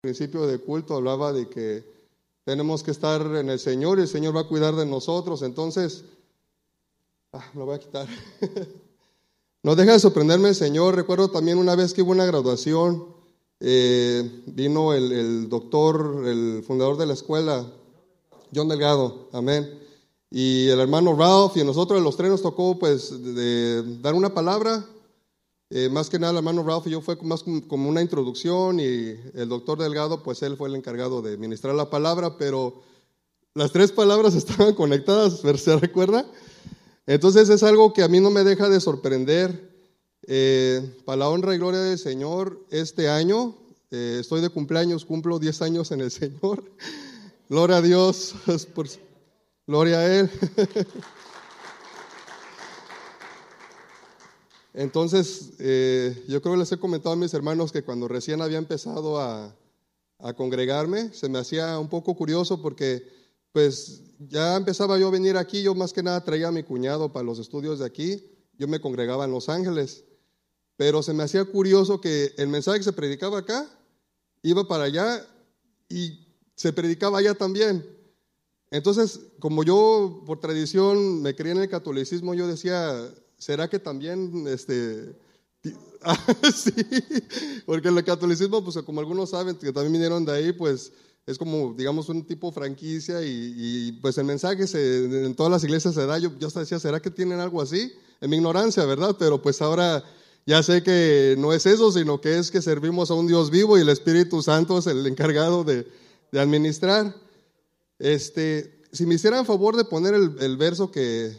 principio de culto hablaba de que tenemos que estar en el Señor y el Señor va a cuidar de nosotros. Entonces, ah, me lo voy a quitar. no deja de sorprenderme el Señor. Recuerdo también una vez que hubo una graduación, eh, vino el, doctor, el fundador de la escuela, John Delgado, amén. Y el hermano Ralph y nosotros los tres nos tocó pues dar una palabra eh, más que nada, el hermano Ralph y yo fue más como una introducción y el doctor Delgado, pues él fue el encargado de ministrar la palabra, pero las tres palabras estaban conectadas, ¿se recuerda? Entonces es algo que a mí no me deja de sorprender. Eh, para la honra y gloria del Señor, este año, eh, estoy de cumpleaños, cumplo 10 años en el Señor. Gloria a Dios, por, gloria a Él. Entonces, eh, yo creo que les he comentado a mis hermanos que cuando recién había empezado a, congregarme, se me hacía un poco curioso porque pues ya empezaba yo a venir aquí, yo más que nada traía a mi cuñado para los estudios de aquí, yo me congregaba en Los Ángeles, pero se me hacía curioso que el mensaje que se predicaba acá iba para allá y se predicaba allá también. Entonces, como yo por tradición me creía en el catolicismo, yo decía, ¿será que también, este, sí, porque el catolicismo, pues como algunos saben, que también vinieron de ahí, pues es como, digamos, un tipo franquicia y, pues el mensaje en todas las iglesias se da, yo, yo hasta decía, ¿será que tienen algo así? En mi ignorancia, ¿verdad? Pero pues ahora ya sé que no es eso, sino que es que servimos a un Dios vivo y el Espíritu Santo es el encargado de, administrar. Este, si me hicieran favor de poner el verso que,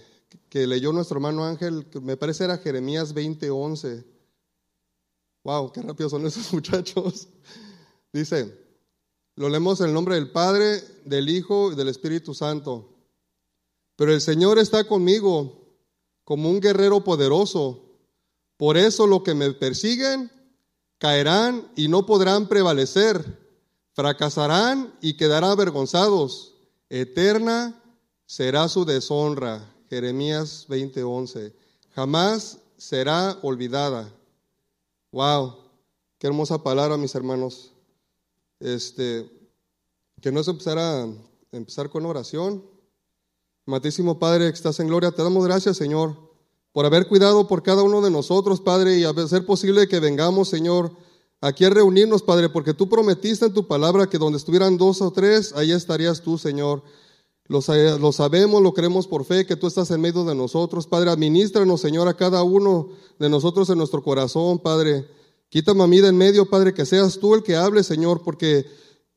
que leyó nuestro hermano Ángel, me parece era Jeremías 20:11. Wow, qué rápido son esos muchachos. Dice, lo leemos en el nombre del Padre, del Hijo y del Espíritu Santo. Pero el Señor está conmigo como un guerrero poderoso. Por eso lo que me persiguen caerán y no podrán prevalecer. Fracasarán y quedarán avergonzados. Eterna será su deshonra. Jeremías 20:11. Jamás será olvidada. Wow, qué hermosa palabra, mis hermanos. Este, que no se empezara a empezar con oración. Matísimo Padre que estás en gloria, te damos gracias, Señor, por haber cuidado por cada uno de nosotros, Padre, y hacer posible que vengamos, Señor, aquí a reunirnos, Padre, porque tú prometiste en tu palabra que donde estuvieran dos o tres, ahí estarías tú, Señor. Lo, sabemos, lo creemos por fe, que tú estás en medio de nosotros. Padre, administranos, Señor, a cada uno de nosotros en nuestro corazón, Padre. Quítame a mí de en medio, Padre, que seas tú el que hable, Señor, porque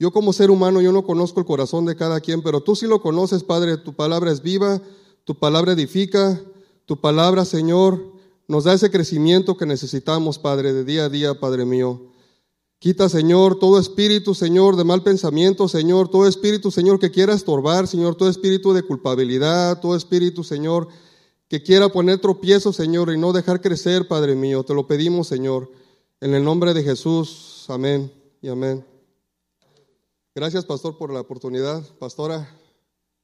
yo como ser humano, yo no conozco el corazón de cada quien, pero tú sí lo conoces, Padre. Tu palabra es viva, tu palabra edifica, tu palabra, Señor, nos da ese crecimiento que necesitamos, Padre, de día a día, Padre mío. Quita, Señor, todo espíritu, Señor, de mal pensamiento, Señor, todo espíritu, Señor, que quiera estorbar, Señor, todo espíritu de culpabilidad, todo espíritu, Señor, que quiera poner tropiezo, Señor, y no dejar crecer, Padre mío. Te lo pedimos, Señor, en el nombre de Jesús. Amén y amén. Gracias, pastor, por la oportunidad. Pastora,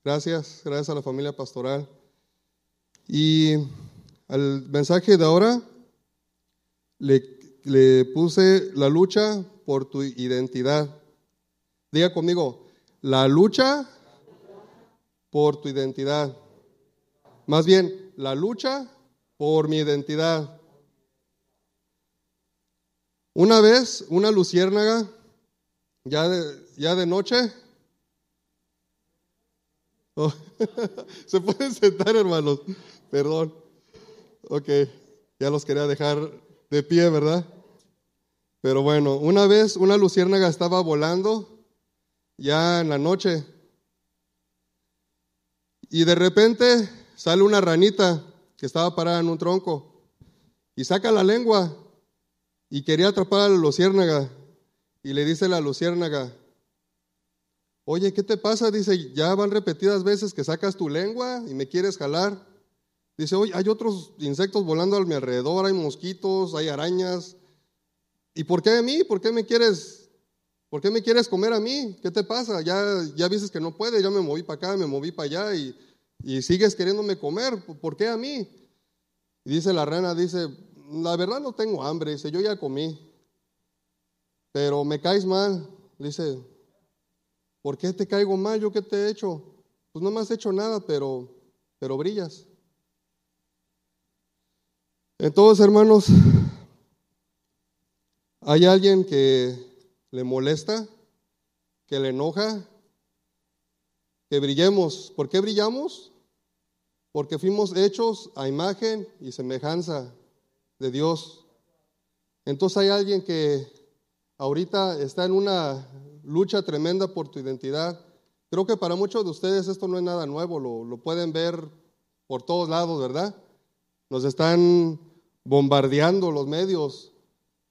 gracias, gracias a la familia pastoral. Y al mensaje de ahora le le puse la lucha por tu identidad. Diga conmigo, la lucha por tu identidad. Más bien, la lucha por mi identidad. Una vez, una luciérnaga, ya de, ya de noche, oh, se pueden sentar hermanos, perdón, ok, ya los quería dejar de pie, ¿verdad? Pero bueno, una vez una luciérnaga estaba volando ya en la noche y de repente sale una ranita que estaba parada en un tronco y saca la lengua y quería atrapar a la luciérnaga y le dice la luciérnaga, oye, ¿qué te pasa? Dice, ya van repetidas veces que sacas tu lengua y me quieres jalar. Dice, oye, hay otros insectos volando a mi alrededor, hay mosquitos, hay arañas. ¿Y por qué a mí? ¿Por qué me quieres, por qué me quieres comer a mí? ¿Qué te pasa? Ya, ya dices que no puedes, ya me moví para acá, me moví para allá y, y sigues queriéndome comer. ¿Por qué a mí? Y dice la rana, dice, la verdad no tengo hambre, dice, yo ya comí, pero me caes mal, dice, ¿por qué te caigo mal? ¿Yo qué te he hecho? Pues no me has hecho nada, pero, pero brillas. Entonces, hermanos, hay alguien que le molesta, que le enoja, que brillemos. ¿Por qué brillamos? Porque fuimos hechos a imagen y semejanza de Dios. Entonces hay alguien que ahorita está en una lucha tremenda por tu identidad. Creo que para muchos de ustedes esto no es nada nuevo, lo, pueden ver por todos lados, ¿verdad? Nos están bombardeando los medios,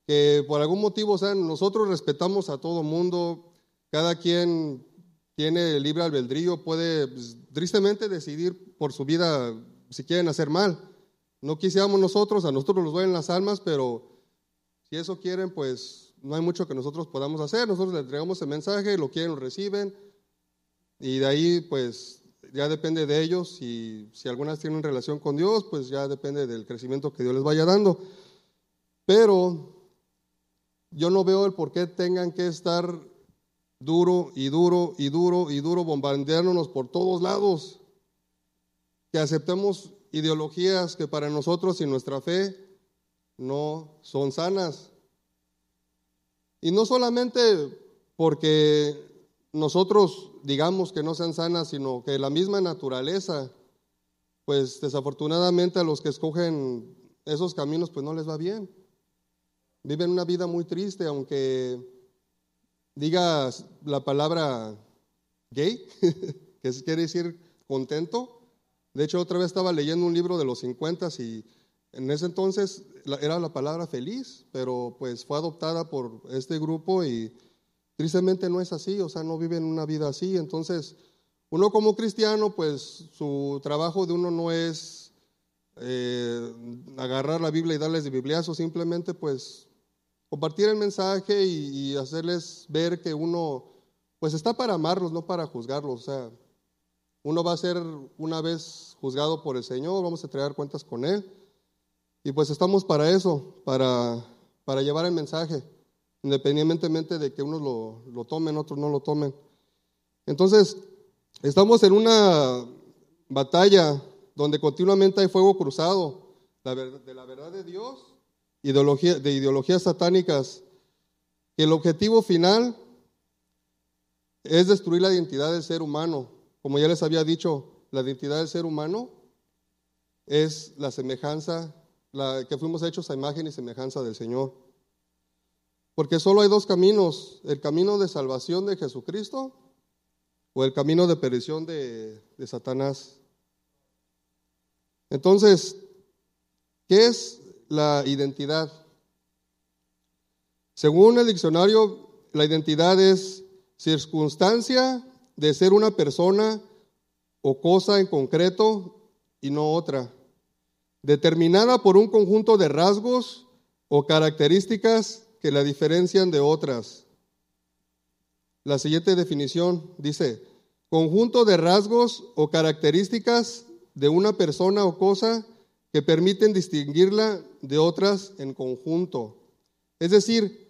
que por algún motivo, o sea, nosotros respetamos a todo mundo, cada quien tiene libre albedrío, puede pues, tristemente decidir por su vida si quieren hacer mal. No quisiéramos nosotros, a nosotros nos duelen las almas, pero si eso quieren, pues no hay mucho que nosotros podamos hacer. Nosotros les entregamos el mensaje, lo quieren, lo reciben, y de ahí, pues ya depende de ellos. Y si algunas tienen relación con Dios, pues ya depende del crecimiento que Dios les vaya dando. Pero yo no veo el por qué tengan que estar duro y duro y duro y duro, bombardeándonos por todos lados. Que aceptemos ideologías que para nosotros y nuestra fe no son sanas. Y no solamente porque nosotros digamos que no sean sanas, sino que la misma naturaleza, pues desafortunadamente a los que escogen esos caminos, pues no les va bien. Viven una vida muy triste, aunque digas la palabra gay, que quiere decir contento. De hecho, otra vez estaba leyendo un libro de los 50 y en ese entonces era la palabra feliz, pero pues fue adoptada por este grupo y tristemente no es así, o sea, no viven una vida así. Entonces, uno como cristiano, pues su trabajo de uno no es eh, agarrar la Biblia y darles de bibliazo, simplemente pues compartir el mensaje y, hacerles ver que uno, pues está para amarlos, no para juzgarlos. O sea, uno va a ser una vez juzgado por el Señor, vamos a entregar cuentas con Él. Y pues estamos para eso, para, para llevar el mensaje, independientemente de que unos lo, lo tomen, otros no lo tomen. Entonces, estamos en una batalla donde continuamente hay fuego cruzado de la verdad de Dios de ideologías satánicas, el objetivo final es destruir la identidad del ser humano. Como ya les había dicho, la identidad del ser humano es la semejanza, la que fuimos hechos a imagen y semejanza del Señor. Porque solo hay dos caminos, el camino de salvación de Jesucristo o el camino de perdición de, de Satanás. Entonces, ¿qué es la identidad. Según el diccionario, la identidad es circunstancia de ser una persona o cosa en concreto y no otra, determinada por un conjunto de rasgos o características que la diferencian de otras. La siguiente definición dice, conjunto de rasgos o características de una persona o cosa que permiten distinguirla de otras en conjunto. Es decir,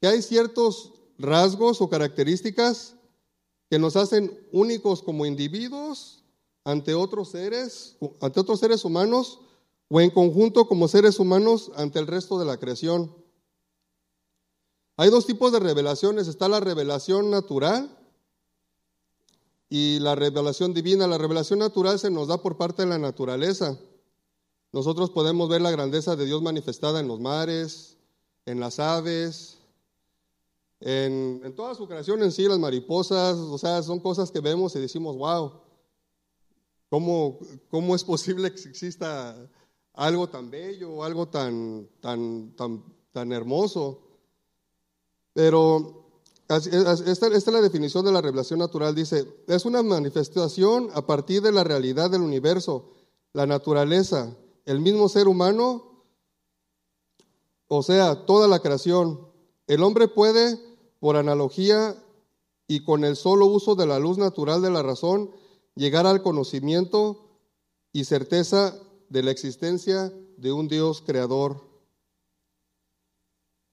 que hay ciertos rasgos o características que nos hacen únicos como individuos ante otros seres, ante otros seres humanos o en conjunto como seres humanos ante el resto de la creación. Hay dos tipos de revelaciones, está la revelación natural y la revelación divina. La revelación natural se nos da por parte de la naturaleza. Nosotros podemos ver la grandeza de Dios manifestada en los mares, en las aves, en, toda su creación en sí, las mariposas, o sea, son cosas que vemos y decimos, wow, ¿cómo, es posible que exista algo tan bello, algo tan hermoso? Pero esta, es la definición de la revelación natural. Dice, es una manifestación a partir de la realidad del universo, la naturaleza, el mismo ser humano, o sea, toda la creación. El hombre puede, por analogía y con el solo uso de la luz natural de la razón, llegar al conocimiento y certeza de la existencia de un Dios creador.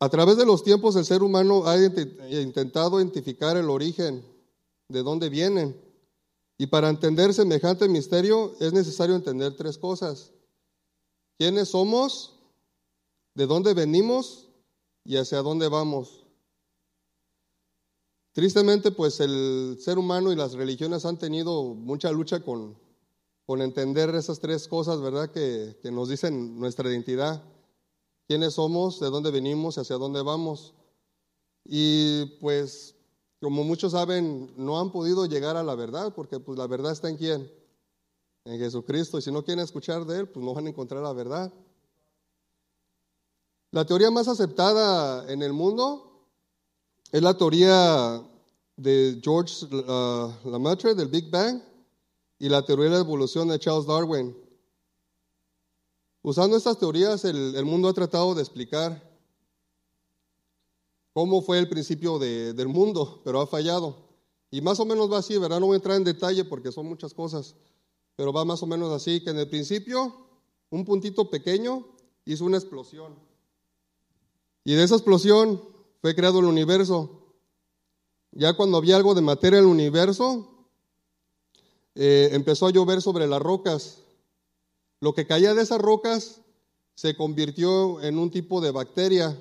A través de los tiempos el ser humano ha intentado identificar el origen, de dónde vienen. Y para entender semejante misterio es necesario entender tres cosas. ¿Quiénes somos? ¿De dónde venimos? ¿Y hacia dónde vamos? Tristemente, pues el ser humano y las religiones han tenido mucha lucha con, con entender esas tres cosas, ¿verdad? Que, que nos dicen nuestra identidad. ¿Quiénes somos? ¿De dónde venimos? ¿Hacia dónde vamos? Y pues, como muchos saben, no han podido llegar a la verdad, porque pues la verdad está en quién? En Jesucristo. Y si no quieren escuchar de Él, pues no van a encontrar la verdad. La teoría más aceptada en el mundo es la teoría de George uh, Lemaitre del Big Bang y la teoría de la evolución de Charles Darwin. Usando estas teorías, el, mundo ha tratado de explicar cómo fue el principio del mundo, pero ha fallado. Y más o menos va así, ¿verdad? No voy a entrar en detalle porque son muchas cosas, pero va más o menos así, que en el principio un puntito pequeño hizo una explosión. Y de esa explosión fue creado el universo. Ya cuando había algo de materia en el universo, eh, empezó a llover sobre las rocas. Lo que caía de esas rocas se convirtió en un tipo de bacteria.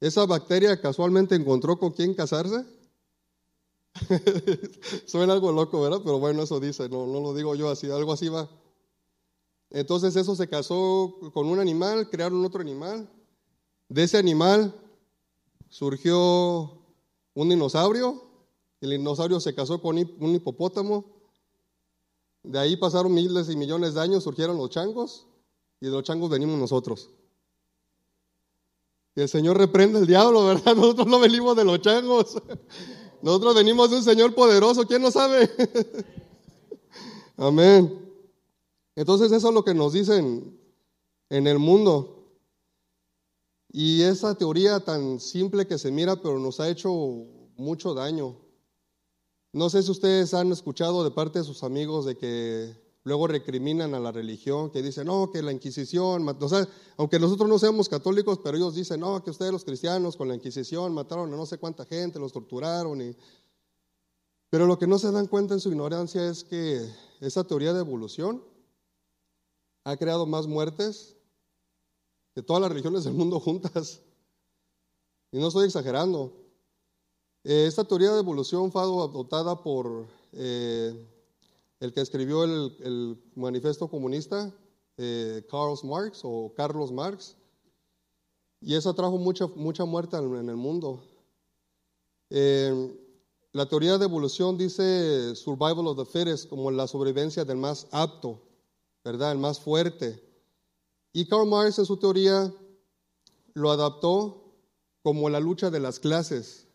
Esa bacteria casualmente encontró con quién casarse. Suena algo loco, ¿verdad? Pero bueno, eso dice, no, no lo digo yo así, algo así va. Entonces eso se casó con un animal, crearon otro animal. De ese animal surgió un dinosaurio, el dinosaurio se casó con un hipopótamo, de ahí pasaron miles y millones de años, surgieron los changos, y de los changos venimos nosotros. Y el Señor reprende el diablo, ¿verdad? Nosotros no venimos de los changos. Nosotros venimos de un Señor poderoso, ¿quién no sabe? Amén. Entonces eso es lo que nos dicen en el mundo. Y esa teoría tan simple que se mira, pero nos ha hecho mucho daño. No sé si ustedes han escuchado de parte de sus amigos de que luego recriminan a la religión, que dicen, no, que la Inquisición, o sea, aunque nosotros no seamos católicos, pero ellos dicen, no, que ustedes los cristianos con la Inquisición mataron a no sé cuánta gente, los torturaron. Y... Pero lo que no se dan cuenta en su ignorancia es que esa teoría de evolución ha creado más muertes de todas las religiones del mundo juntas. Y no estoy exagerando. Eh, esta teoría de evolución fue adoptada por eh, el que escribió el, manifiesto comunista, eh, Karl Marx o Carlos Marx, y esa trajo mucha, mucha muerte en el mundo. la teoría de evolución dice survival of the fittest, como la sobrevivencia del más apto, ¿verdad? El más fuerte. Y Karl Marx en su teoría lo adaptó como la lucha de las clases,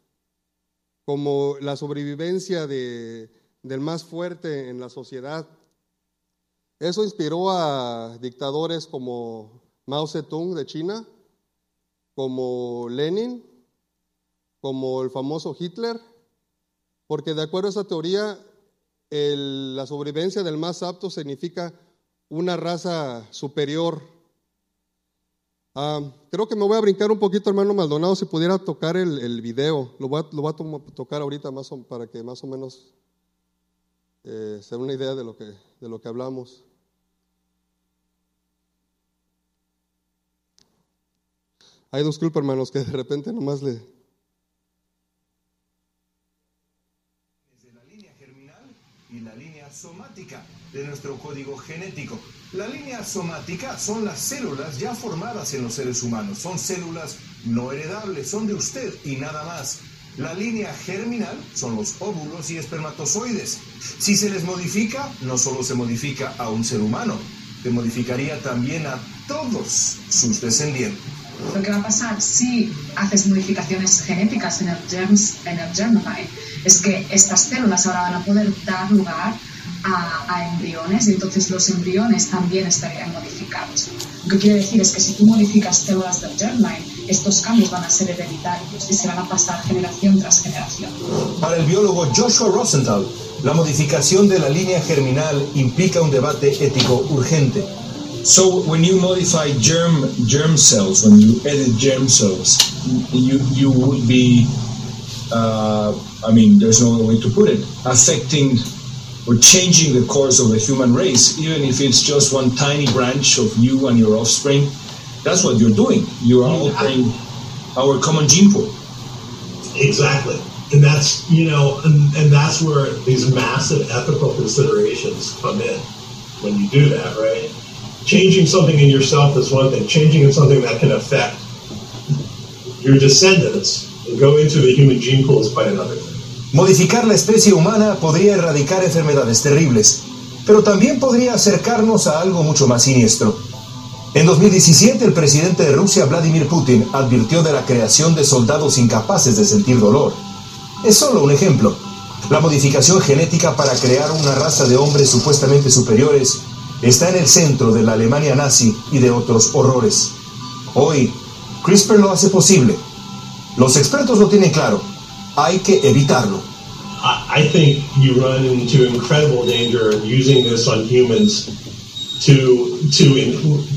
como la sobrevivencia del más fuerte en la sociedad. Eso inspiró a dictadores como Mao Zedong de China, como Lenin, como el famoso Hitler, porque de acuerdo a esa teoría, la sobrevivencia del más apto significa una raza superior Ah, creo que me voy a brincar un poquito, hermano Maldonado, si pudiera tocar el, el video. Lo voy, a, lo voy a tocar ahorita más para que más o menos eh, se una idea de lo que, de lo que hablamos. Hay dos culpas, hermanos, que de repente nomás le... Desde la línea germinal y la línea somática de nuestro código genético. La línea somática son las células ya formadas en los seres humanos. Son células no heredables, son de usted y nada más. La línea germinal son los óvulos y espermatozoides. Si se les modifica, no solo se modifica a un ser humano, se modificaría también a todos sus descendientes. Lo que va a pasar si haces modificaciones genéticas en el, germs, en el germline es que estas células ahora van a poder dar lugar a, embriones y entonces los embriones también estarían modificados. Lo que quiere decir es que si tú modificas células del germline, estos cambios van a ser hereditarios y se van a pasar generación tras generación. Para el biólogo Joshua Rosenthal, la modificación de la línea germinal implica un debate ético urgente. So when you modify germ germ cells, when you edit germ cells, you you would be, uh, I mean, there's no other way to put it, affecting or changing the course of the human race, even if it's just one tiny branch of you and your offspring. That's what you're doing. You are altering our common gene pool. Exactly. And that's, you know, and, and that's where these massive ethical considerations come in when you do that, right? Changing something in yourself is one thing, changing in something that can affect your descendants and go into the human gene pool is quite another thing. Modificar la especie humana podría erradicar enfermedades terribles, pero también podría acercarnos a algo mucho más siniestro. En 2017, el presidente de Rusia, Vladimir Putin, advirtió de la creación de soldados incapaces de sentir dolor. Es solo un ejemplo. La modificación genética para crear una raza de hombres supuestamente superiores está en el centro de la Alemania nazi y de otros horrores. Hoy, CRISPR lo hace posible. Los expertos lo tienen claro. Hay que evitarlo. I, think you run into incredible danger using this on humans to to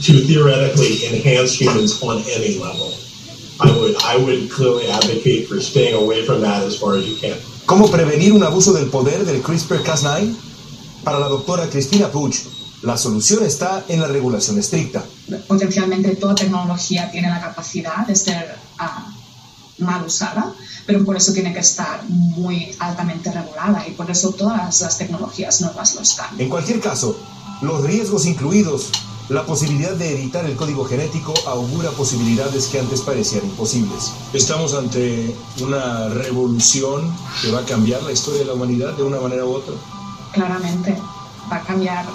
to theoretically enhance humans on any level. I would I would clearly advocate for staying away from that as far as you can. ¿Cómo prevenir un abuso del poder del CRISPR-Cas9? Para la doctora Cristina Puch, la solución está en la regulación estricta. Potencialmente toda tecnología tiene la capacidad de ser uh, mal usada, pero por eso tiene que estar muy altamente regulada y por eso todas las tecnologías nuevas lo están. En cualquier caso, los riesgos incluidos, la posibilidad de editar el código genético augura posibilidades que antes parecían imposibles. Estamos ante una revolución que va a cambiar la historia de la humanidad de una manera u otra. Claramente, va a cambiar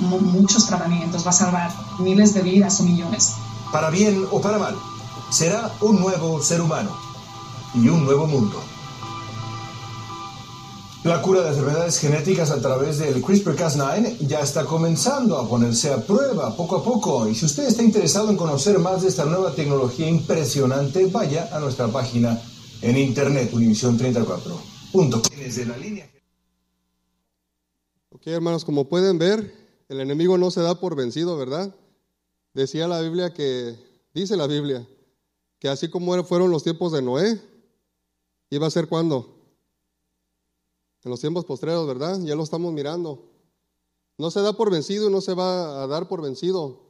muchos tratamientos, va a salvar miles de vidas o millones. Para bien o para mal, será un nuevo ser humano y un nuevo mundo. La cura de enfermedades genéticas a través del CRISPR-Cas9 ya está comenzando a ponerse a prueba poco a poco. Y si usted está interesado en conocer más de esta nueva tecnología impresionante, vaya a nuestra página en internet, univision34.com. Ok, hermanos, como pueden ver, el enemigo no se da por vencido, ¿verdad? Decía la Biblia que, dice la Biblia, que así como fueron los tiempos de Noé, iba a ser cuando? En los tiempos postreros, ¿verdad? Ya lo estamos mirando. No se da por vencido y no se va a dar por vencido.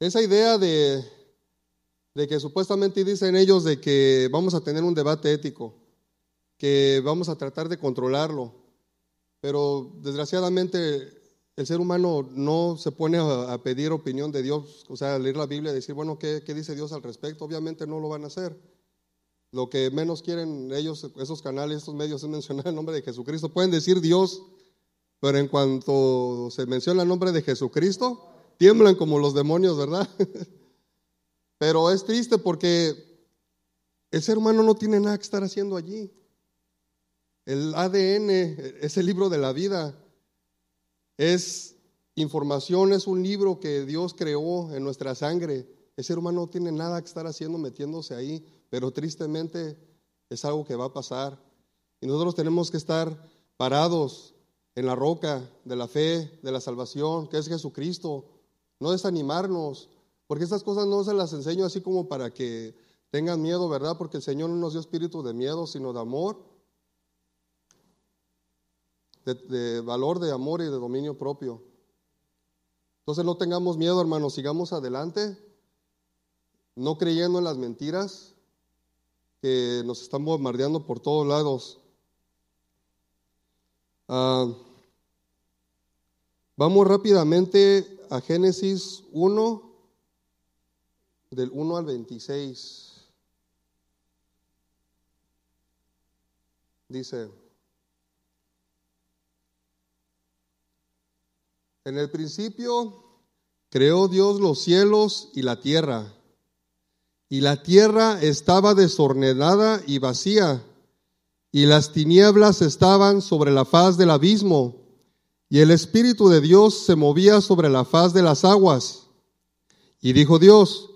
Esa idea de, de que supuestamente dicen ellos de que vamos a tener un debate ético, que vamos a tratar de controlarlo, pero desgraciadamente el ser humano no se pone a, pedir opinión de Dios, o sea, leer la Biblia y decir, bueno, ¿qué, ¿qué dice Dios al respecto? Obviamente no lo van a hacer. Lo que menos quieren ellos, esos canales, estos medios, es mencionar el nombre de Jesucristo. Pueden decir Dios, pero en cuanto se menciona el nombre de Jesucristo, tiemblan como los demonios, ¿verdad? pero es triste porque el ser humano no tiene nada que estar haciendo allí. El ADN es el libro de la vida. Es información, es un libro que Dios creó en nuestra sangre. El ser humano no tiene nada que estar haciendo metiéndose ahí pero tristemente es algo que va a pasar. Y nosotros tenemos que estar parados en la roca de la fe, de la salvación, que es Jesucristo. No desanimarnos, porque estas cosas no se las enseño así como para que tengan miedo, ¿verdad? Porque el Señor no nos dio espíritu de miedo, sino de amor, de, valor, de amor y de dominio propio. Entonces no tengamos miedo, hermanos, sigamos adelante, no creyendo en las mentiras, que nos están bombardeando por todos lados. Ah, vamos rápidamente a Génesis 1, del 1 al 26. Dice, en el principio creó Dios los cielos y la tierra y la tierra estaba desordenada y vacía, y las tinieblas estaban sobre la faz del abismo, y el Espíritu de Dios se movía sobre la faz de las aguas. Y dijo Dios,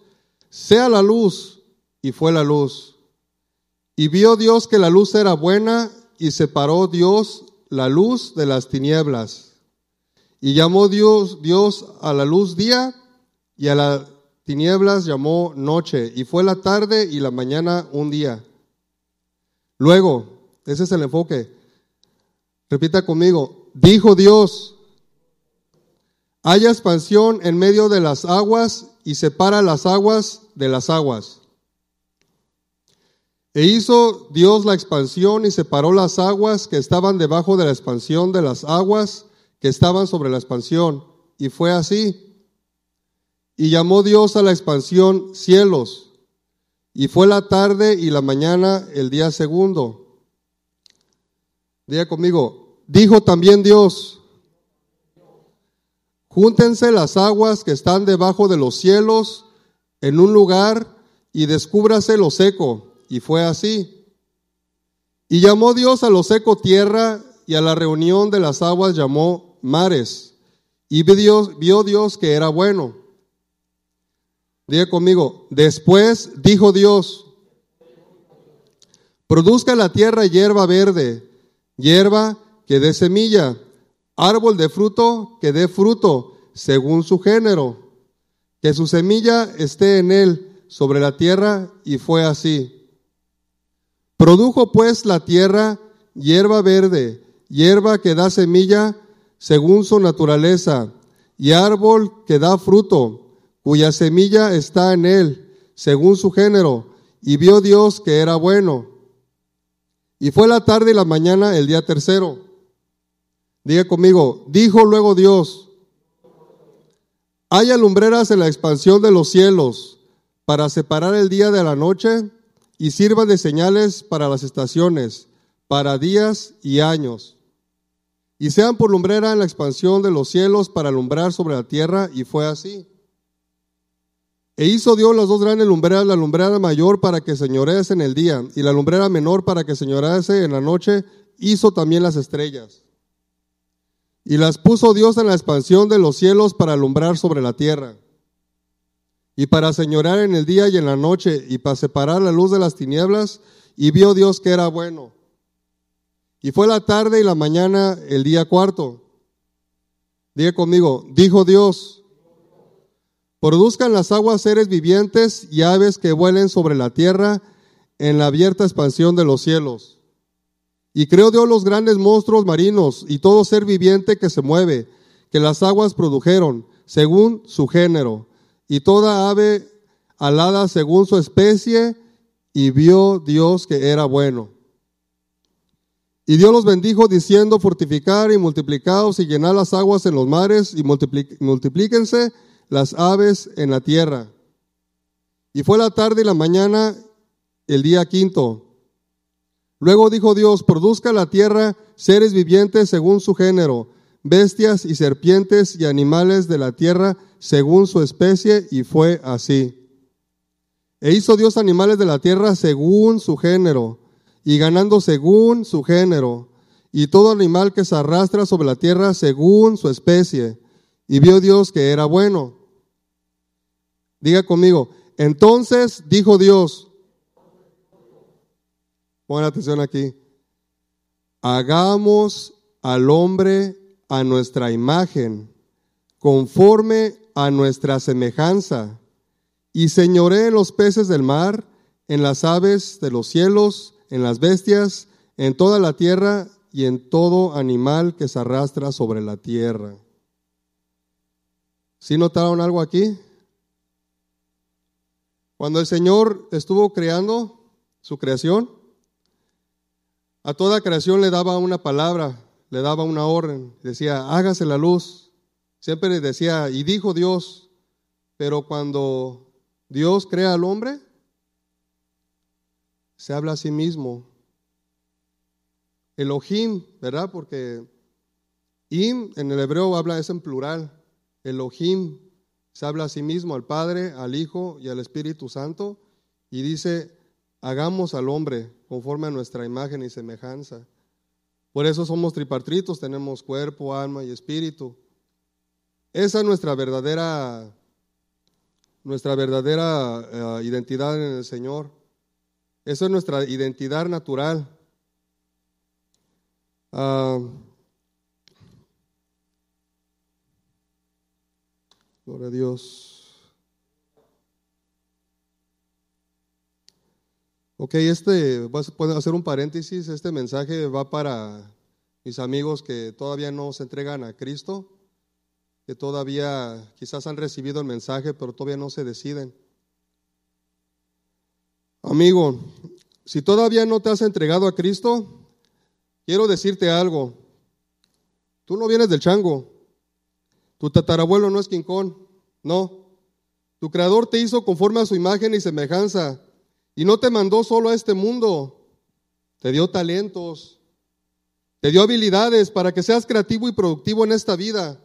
sea la luz, y fue la luz. Y vio Dios que la luz era buena, y separó Dios la luz de las tinieblas. Y llamó Dios, a la luz día y a las tinieblas llamó noche. Y fue la tarde y la mañana un día. Luego, ese es el enfoque. Repita conmigo, dijo Dios, haya expansión en medio de las aguas y separa las aguas de las aguas. E hizo Dios la expansión y separó las aguas que estaban debajo de la expansión de las aguas que estaban sobre la expansión. Y fue así. Y llamó Dios a la expansión cielos. Y fue la tarde y la mañana el día segundo. Diga conmigo, dijo también Dios, júntense las aguas que están debajo de los cielos en un lugar y descúbrase lo seco. Y fue así. Y llamó Dios a lo seco tierra y a la reunión de las aguas llamó mares. Y vio vio Dios que era bueno. Diga conmigo, después dijo Dios, produzca la tierra hierba verde, hierba que dé semilla, árbol de fruto que dé fruto según su género, que su semilla esté en él sobre la tierra, y fue así. Produjo pues la tierra hierba verde, hierba que da semilla según su naturaleza, y árbol que da fruto, cuya semilla está en él, según su género, y vio Dios que era bueno. Y fue la tarde y la mañana el día tercero. Diga conmigo, dijo luego Dios, hay alumbreras en la expansión de los cielos para separar el día de la noche y sirva de señales para las estaciones, para días y años. Y sean por lumbrera en la expansión de los cielos para alumbrar sobre la tierra, y fue así. E hizo Dios las dos grandes lumbreras, la lumbrera mayor para que señorease en el día, y la lumbrera menor para que señorease en la noche, hizo también las estrellas. Y las puso Dios en la expansión de los cielos para alumbrar sobre la tierra y para señorear en el día y en la noche, y para separar la luz de las tinieblas, y vio Dios que era bueno. Y fue la tarde y la mañana el día cuarto. Diga conmigo, dijo Dios, produzcan las aguas seres vivientes y aves que vuelen sobre la tierra en la abierta expansión de los cielos. Y creó Dios los grandes monstruos marinos y todo ser viviente que se mueve, que las aguas produjeron, según su género y toda ave alada según su especie, y vio Dios que era bueno. Y Dios los bendijo diciendo, fortificar y multiplicaos y llenar las aguas en los mares y multiplíquense las aves en la tierra. Y fue la tarde y la mañana el día quinto. Luego dijo Dios, produzca la tierra seres vivientes según su género, bestias y serpientes y animales de la tierra según su especie, y fue así. E hizo Dios animales de la tierra según su género, y ganando según su género, y todo animal que se arrastra sobre la tierra según su especie. Y vio Dios que era bueno. Diga conmigo, entonces dijo Dios, pongan atención aquí, hagamos al hombre a nuestra imagen, conforme a nuestra semejanza, y señoré en los peces del mar, en las aves de los cielos, en las bestias, en toda la tierra y en todo animal que se arrastra sobre la tierra. ¿Sí notaron algo aquí? Cuando el Señor estuvo creando su creación, a toda creación le daba una palabra, le daba una orden, decía, hágase la luz. Siempre decía, y dijo Dios, pero cuando Dios crea al hombre, se habla a sí mismo. Elohim, ¿verdad? Porque Im en el hebreo habla es en plural. Elohim se habla a sí mismo, al Padre, al Hijo y al Espíritu Santo, y dice, hagamos al hombre conforme a nuestra imagen y semejanza. Por eso somos tripartitos, tenemos cuerpo, alma y espíritu. Esa es nuestra verdadera, nuestra verdadera eh, identidad en el Señor. Esa es nuestra identidad natural. Ah, Gloria a Dios. Ok, este, a hacer un paréntesis, este mensaje va para mis amigos que todavía no se entregan a Cristo, que todavía quizás han recibido el mensaje, pero todavía no se deciden. Amigo, si todavía no te has entregado a Cristo, quiero decirte algo. Tú no vienes del chango. Tu tatarabuelo no es King No. Tu creador te hizo conforme a su imagen y semejanza. Y no te mandó solo a este mundo. Te dio talentos. Te dio habilidades para que seas creativo y productivo en esta vida.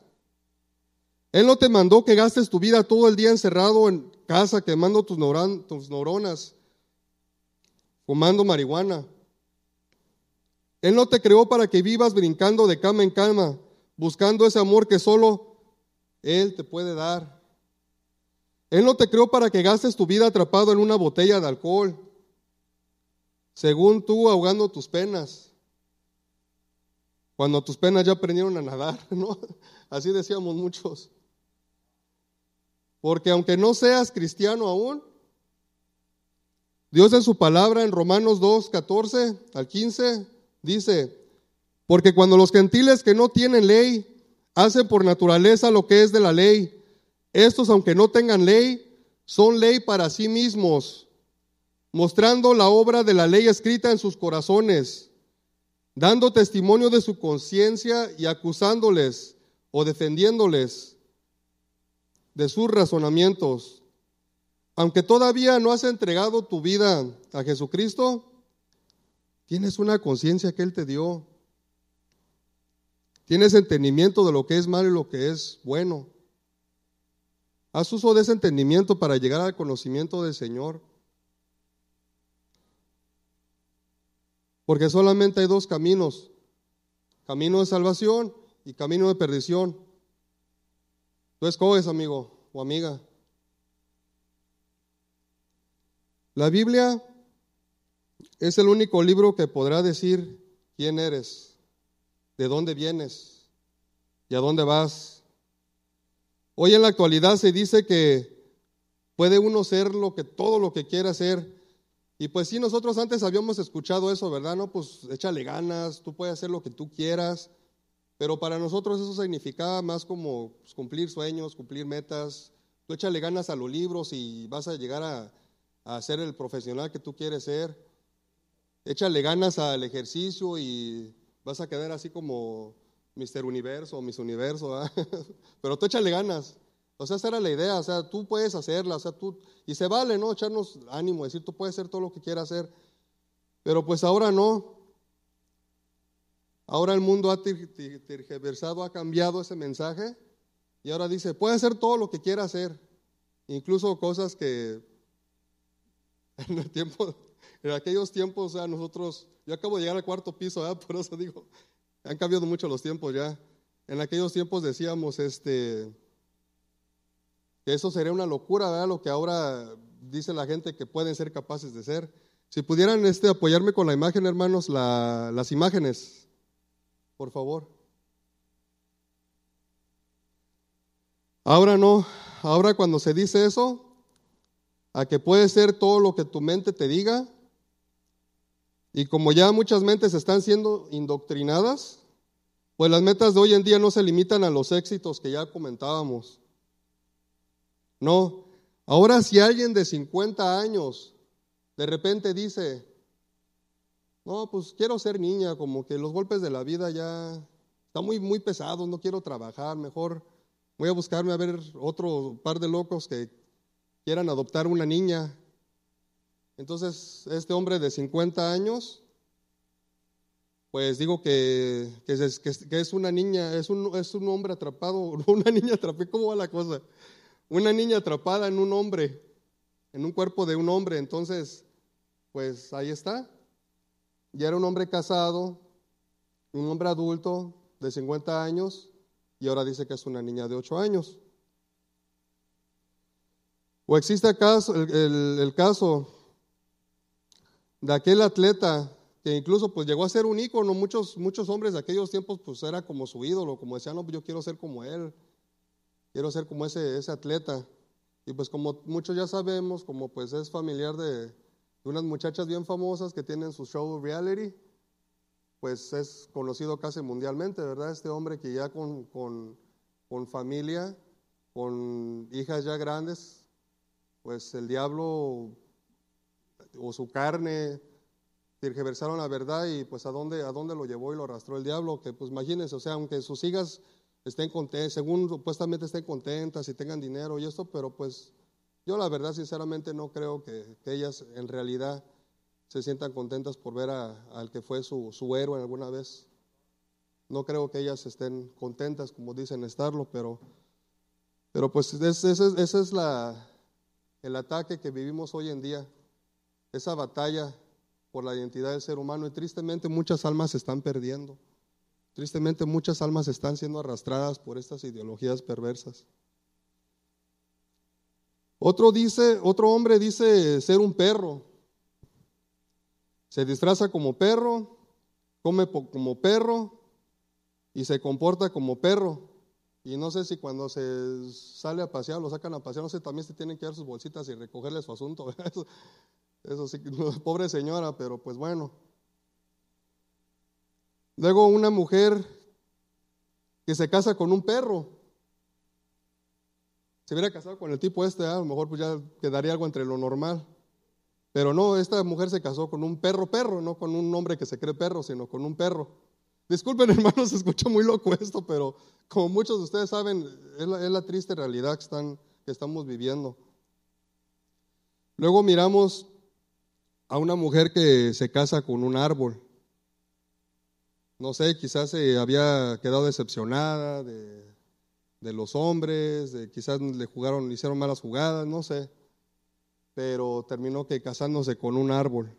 Él no te mandó que gastes tu vida todo el día encerrado en casa quemando tus neuronas fumando marihuana. Él no te creó para que vivas brincando de cama en cama, buscando ese amor que solo Él te puede dar. Él no te creó para que gastes tu vida atrapado en una botella de alcohol, según tú ahogando tus penas. Cuando tus penas ya aprendieron a nadar, ¿no? Así decíamos muchos. Porque aunque no seas cristiano aún, Dios en su palabra en Romanos 2, 14 al 15 dice, porque cuando los gentiles que no tienen ley hacen por naturaleza lo que es de la ley, estos aunque no tengan ley, son ley para sí mismos, mostrando la obra de la ley escrita en sus corazones, dando testimonio de su conciencia y acusándoles o defendiéndoles de sus razonamientos aunque todavía no has entregado tu vida a Jesucristo, tienes una conciencia que Él te dio. Tienes entendimiento de lo que es malo y lo que es bueno. Haz uso de ese entendimiento para llegar al conocimiento del Señor. Porque solamente hay dos caminos, camino de salvación y camino de perdición. Tú escoges, amigo o amiga. La Biblia es el único libro que podrá decir quién eres, de dónde vienes y a dónde vas. Hoy en la actualidad se dice que puede uno ser lo que todo lo que quiera ser. Y pues sí, nosotros antes habíamos escuchado eso, ¿verdad? No, pues échale ganas, tú puedes hacer lo que tú quieras. Pero para nosotros eso significaba más como pues, cumplir sueños, cumplir metas. Tú échale ganas a los libros y vas a llegar a, a ser el profesional que tú quieres ser. Échale ganas al ejercicio y vas a quedar así como Mister Universo o Miss Universo, pero tú échale ganas. O sea, esa era la idea, o sea, tú puedes hacerla, o sea, tú, y se vale, ¿no? Echarnos ánimo, decir, tú puedes hacer todo lo que quieras hacer, pero pues ahora no. Ahora el mundo ha tergiversado, ha cambiado ese mensaje, y ahora dice, puedes hacer todo lo que quiera hacer, incluso cosas que en aquellos tiempos, o sea, nosotros, yo acabo de llegar al cuarto piso, por eso digo, han cambiado mucho los tiempos ya. En aquellos tiempos decíamos, este, que eso sería una locura, ¿verdad? Lo que ahora dice la gente que pueden ser capaces de ser. Si pudieran este, apoyarme con la imagen, hermanos, las imágenes, por favor. Ahora no, ahora cuando se dice eso, a que puede ser todo lo que tu mente te diga. Y como ya muchas mentes están siendo indoctrinadas, pues las metas de hoy en día no se limitan a los éxitos que ya comentábamos. No, ahora si alguien de 50 años de repente dice, no, pues quiero ser niña, como que los golpes de la vida ya están muy, muy pesados, no quiero trabajar, mejor voy a buscarme a ver otro par de locos que quieran adoptar una niña. Entonces, este hombre de 50 años, pues digo que, es, una niña, es un, es un hombre atrapado, una niña atrapada, ¿cómo va la cosa? Una niña atrapada en un hombre, en un cuerpo de un hombre. Entonces, pues ahí está. Ya era un hombre casado, un hombre adulto de 50 años, y ahora dice que es una niña de 8 años. ¿O existe el, caso de aquel atleta que incluso pues llegó a ser un ícono, muchos, muchos hombres de aquellos tiempos pues era como su ídolo, como decían, no, pues, yo quiero ser como él. quiero ser como ese, ese atleta. Y pues como muchos ya sabemos, como pues es familiar de, unas muchachas bien famosas que tienen su show reality, pues es conocido casi mundialmente, ¿verdad? Este hombre que ya con, con familia, con hijas ya grandes, pues el diablo o su carne tergiversaron la verdad y pues a dónde, a dónde lo llevó y lo arrastró el diablo, que pues imagínense, o sea, aunque sus hijas estén contentas, según supuestamente estén contentas y tengan dinero y esto, pero pues yo la verdad sinceramente no creo que, ellas en realidad se sientan contentas por ver al que fue su, su héroe alguna vez. No creo que ellas estén contentas como dicen estarlo, pero, pero pues ese es la, el ataque que vivimos hoy en día, esa batalla por la identidad del ser humano y tristemente muchas almas se están perdiendo. Tristemente muchas almas están siendo arrastradas por estas ideologías perversas. Otro dice, otro hombre dice ser un perro. Se disfraza como perro, come como perro y se comporta como perro. Y no sé si cuando se sale a pasear, lo sacan a pasear, no sé, también se tienen que dar sus bolsitas y recogerle su asunto. Eso, sí, pobre señora, pero pues bueno. Luego una mujer que se casa con un perro. Se hubiera casado con el tipo este, a lo mejor pues ya quedaría algo entre lo normal. Pero no, esta mujer se casó con un perro perro, no con un hombre que se cree perro, sino con un perro. Disculpen hermanos, se escucha muy loco esto, pero como muchos de ustedes saben, es la, triste realidad que, están, estamos viviendo. Luego miramos a una mujer que se casa con un árbol. No sé, quizás se había quedado decepcionada de, de los hombres, de, quizás le jugaron, le hicieron malas jugadas, no sé, pero terminó que casándose con un árbol.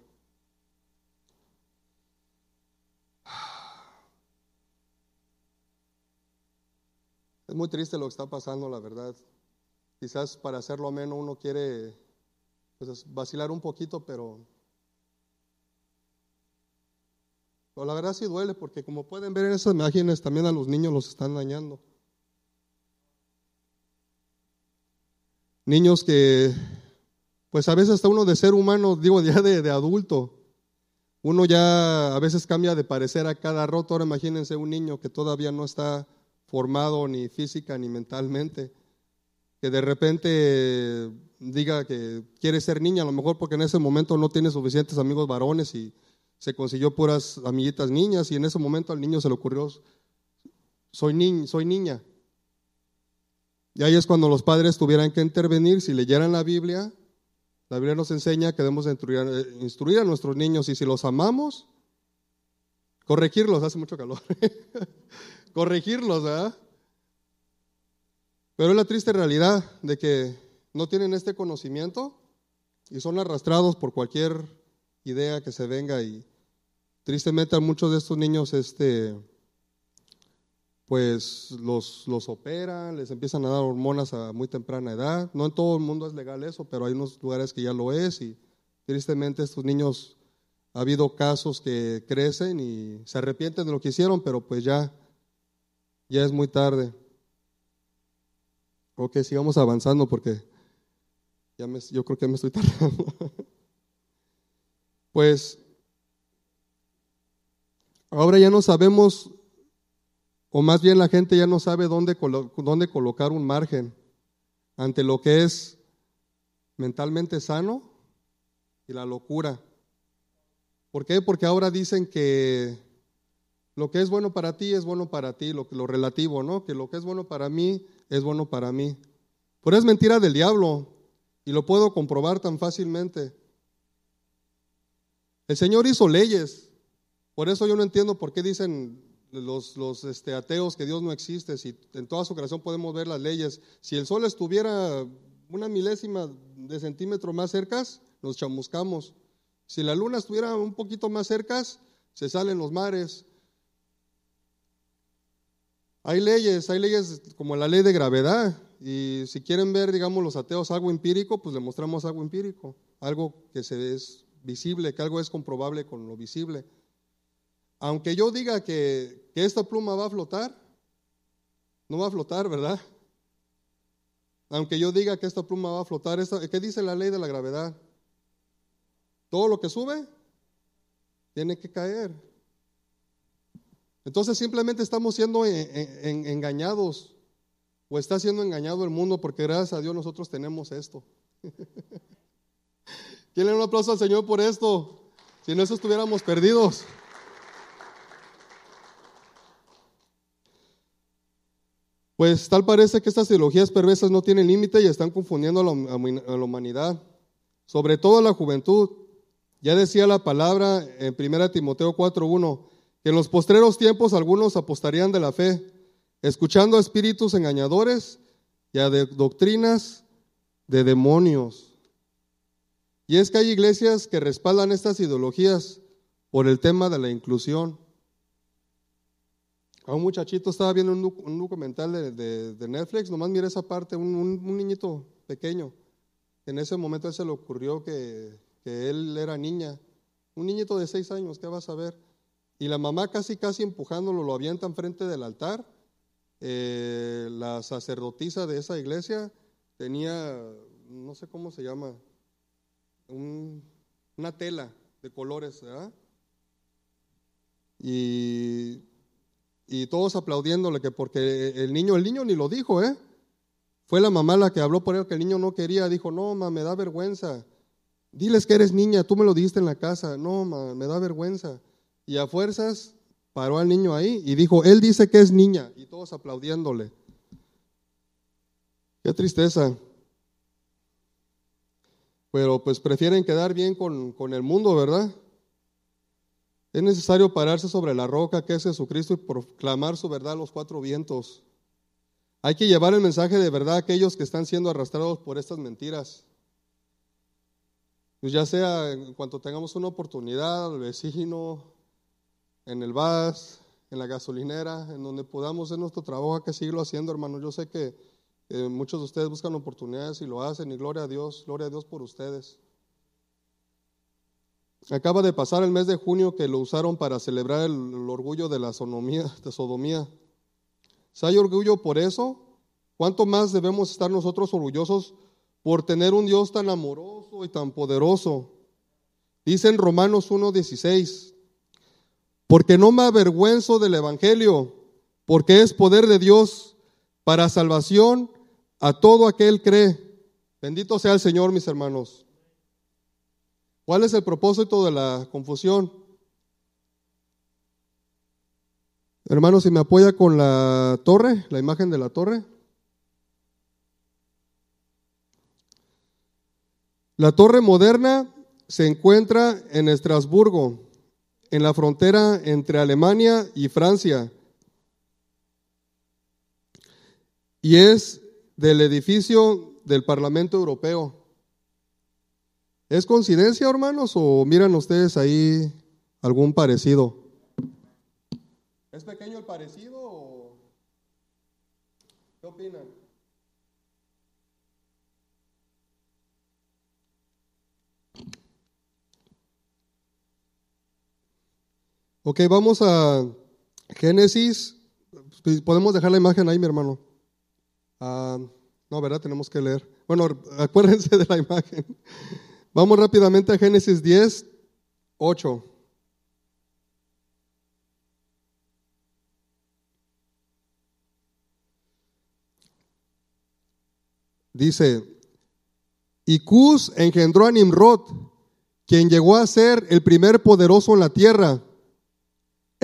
Es muy triste lo que está pasando, la verdad. Quizás para hacerlo ameno uno quiere pues, vacilar un poquito, pero Pero la verdad sí duele porque como pueden ver en esas imágenes también a los niños los están dañando. Niños que, pues a veces hasta uno de ser humano, digo ya de adulto, uno ya a veces cambia de parecer a cada roto. Ahora imagínense un niño que todavía no está formado ni física ni mentalmente, que de repente diga que quiere ser niña, a lo mejor porque en ese momento no tiene suficientes amigos varones y se consiguió puras amiguitas niñas y en ese momento al niño se le ocurrió, soy, soy niña. Y ahí es cuando los padres tuvieran que intervenir, si leyeran la Biblia, la Biblia nos enseña que debemos instruir a nuestros niños y si los amamos, corregirlos, hace mucho calor, corregirlos, ¿verdad? Pero es la triste realidad de que no tienen este conocimiento y son arrastrados por cualquier idea que se venga y tristemente a muchos de estos niños este pues los, los operan, les empiezan a dar hormonas a muy temprana edad. No en todo el mundo es legal eso, pero hay unos lugares que ya lo es y tristemente estos niños ha habido casos que crecen y se arrepienten de lo que hicieron, pero pues ya, ya es muy tarde. Ok, sigamos avanzando porque ya me, yo creo que me estoy tardando. Pues ahora ya no sabemos, o más bien la gente ya no sabe dónde, dónde colocar un margen ante lo que es mentalmente sano y la locura. ¿Por qué? Porque ahora dicen que lo que es bueno para ti es bueno para ti, lo, lo relativo, ¿no? Que lo que es bueno para mí es bueno para mí. Pero es mentira del diablo y lo puedo comprobar tan fácilmente. El Señor hizo leyes. Por eso yo no entiendo por qué dicen los, los este, ateos que Dios no existe. Si en toda su creación podemos ver las leyes. Si el sol estuviera una milésima de centímetro más cerca, nos chamuscamos. Si la luna estuviera un poquito más cerca, se salen los mares. Hay leyes, hay leyes como la ley de gravedad. Y si quieren ver, digamos, los ateos algo empírico, pues le mostramos algo empírico, algo que se es visible, que algo es comprobable con lo visible. Aunque yo diga que, esta pluma va a flotar, no va a flotar, ¿verdad? Aunque yo diga que esta pluma va a flotar, ¿qué dice la ley de la gravedad? Todo lo que sube tiene que caer. Entonces simplemente estamos siendo engañados o está siendo engañado el mundo porque gracias a Dios nosotros tenemos esto. ¿Quién le da un aplauso al Señor por esto? Si no, eso estuviéramos perdidos. Pues tal parece que estas ideologías perversas no tienen límite y están confundiendo a la, humanidad, sobre todo a la juventud. Ya decía la palabra en 1 Timoteo 4.1, que en los postreros tiempos algunos apostarían de la fe, escuchando a espíritus engañadores y a doctrinas de demonios. Y es que hay iglesias que respaldan estas ideologías por el tema de la inclusión. A un muchachito estaba viendo un, documental de, Netflix, nomás mira esa parte, un, niñito pequeño. En ese momento se le ocurrió que, él era niña, un niñito de seis años, ¿qué vas a ver? Y la mamá casi, casi empujándolo, lo avienta enfrente del altar. Eh, la sacerdotisa de esa iglesia tenía, no sé cómo se llama, una tela de colores, ¿verdad? Y, todos aplaudiéndole que porque el niño, el niño ni lo dijo, ¿eh? Fue la mamá la que habló por él que el niño no quería, dijo, no, ma, me da vergüenza. Diles que eres niña, tú me lo diste en la casa. No, ma, me da vergüenza. Y a fuerzas paró al niño ahí y dijo, él dice que es niña. Y todos aplaudiéndole. Qué tristeza pero pues prefieren quedar bien con, el mundo, ¿verdad? Es necesario pararse sobre la roca que es Jesucristo y proclamar su verdad a los cuatro vientos. Hay que llevar el mensaje de verdad a aquellos que están siendo arrastrados por estas mentiras. Pues ya sea en cuanto tengamos una oportunidad, al vecino, en el bus, en la gasolinera, en donde podamos hacer nuestro trabajo, hay que seguirlo haciendo, hermano. Yo sé que eh, muchos de ustedes buscan oportunidades y lo hacen y gloria a Dios, gloria a Dios por ustedes. Acaba de pasar el mes de junio que lo usaron para celebrar el, orgullo de la sonomía, de sodomía. Si hay orgullo por eso, ¿cuánto más debemos estar nosotros orgullosos por tener un Dios tan amoroso y tan poderoso? Dice en Romanos 1.16, porque no me avergüenzo del Evangelio, porque es poder de Dios para salvación a todo aquel cree. Bendito sea el Señor, mis hermanos. ¿Cuál es el propósito de la confusión? Hermanos, si me apoya con la torre, la imagen de la torre. La torre moderna se encuentra en Estrasburgo, en la frontera entre Alemania y Francia. Y es del edificio del Parlamento Europeo. ¿Es coincidencia, hermanos, o miran ustedes ahí algún parecido? ¿Es pequeño el parecido qué opinan? Ok, vamos a Génesis. Podemos dejar la imagen ahí, mi hermano. Ah, no, ¿verdad? Tenemos que leer. Bueno, acuérdense de la imagen. Vamos rápidamente a Génesis 10, 8. Dice, y Cus engendró a Nimrod, quien llegó a ser el primer poderoso en la tierra.